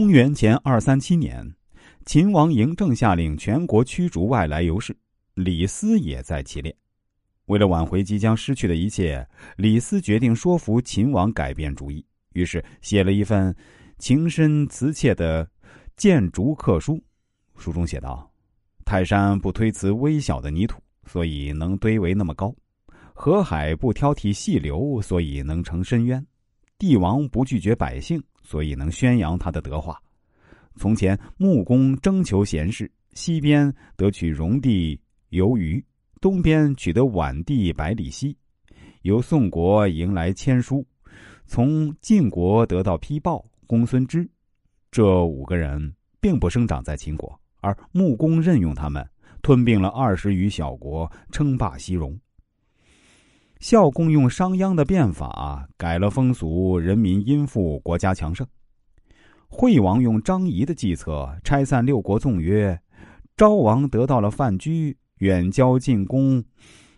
公元前二三七年，秦王嬴政下令全国驱逐外来游士，李斯也在其列。为了挽回即将失去的一切，李斯决定说服秦王改变主意，于是写了一份情深辞切的谏逐客书。书中写道：“泰山不推辞微小的泥土，所以能堆为那么高；河海不挑剔细流，所以能成深渊；帝王不拒绝百姓。”所以能宣扬他的德化。从前穆公征求贤士，西边得取戎地由于，东边取得宛地百里奚，由宋国迎来签书，从晋国得到批报。公孙支这五个人并不生长在秦国，而穆公任用他们，吞并了二十余小国，称霸西戎。孝公用商鞅的变法改了风俗，人民殷富，国家强盛。惠王用张仪的计策拆散六国纵约，昭王得到了范雎，远交近攻，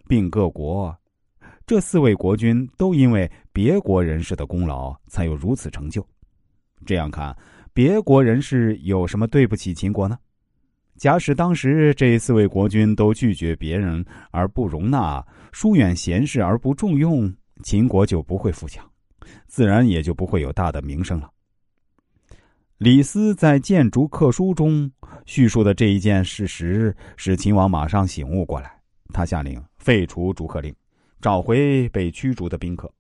并各国。这四位国君都因为别国人士的功劳，才有如此成就。这样看，别国人士有什么对不起秦国呢？假使当时这四位国君都拒绝别人而不容纳，疏远贤士而不重用，秦国就不会富强，自然也就不会有大的名声了。李斯在谏逐客书中叙述的这一件事实，使秦王马上醒悟过来，他下令废除逐客令，找回被驱逐的宾客。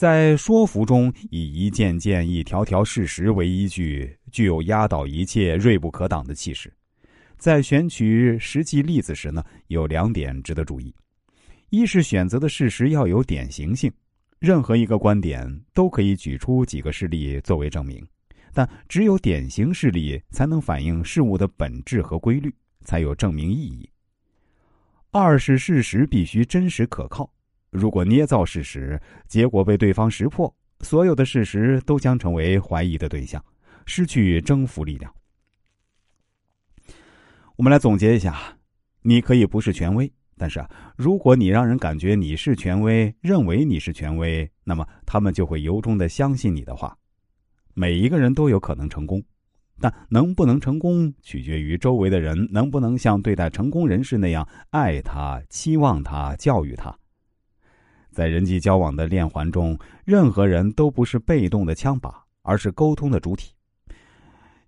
在说服中，以一件件、一条条事实为依据，具有压倒一切、锐不可挡的气势。在选取实际例子时呢，有两点值得注意：一是选择的事实要有典型性，任何一个观点都可以举出几个事例作为证明，但只有典型事例才能反映事物的本质和规律，才有证明意义；二是事实必须真实可靠。如果捏造事实，结果被对方识破，所有的事实都将成为怀疑的对象，失去征服力量。我们来总结一下：你可以不是权威，但是，如果你让人感觉你是权威，认为你是权威，那么他们就会由衷的相信你的话。每一个人都有可能成功，但能不能成功，取决于周围的人能不能像对待成功人士那样爱他、期望他、教育他。在人际交往的链环中，任何人都不是被动的枪靶，而是沟通的主体。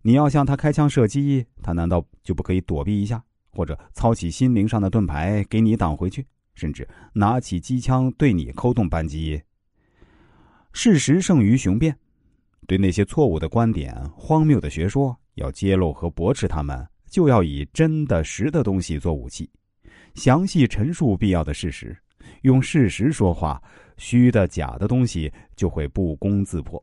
你要向他开枪射击，他难道就不可以躲避一下，或者操起心灵上的盾牌给你挡回去，甚至拿起机枪对你扣动扳机？事实胜于雄辩。对那些错误的观点、荒谬的学说，要揭露和驳斥他们，就要以真的实的东西做武器，详细陈述必要的事实。用事实说话，虚的假的东西就会不攻自破。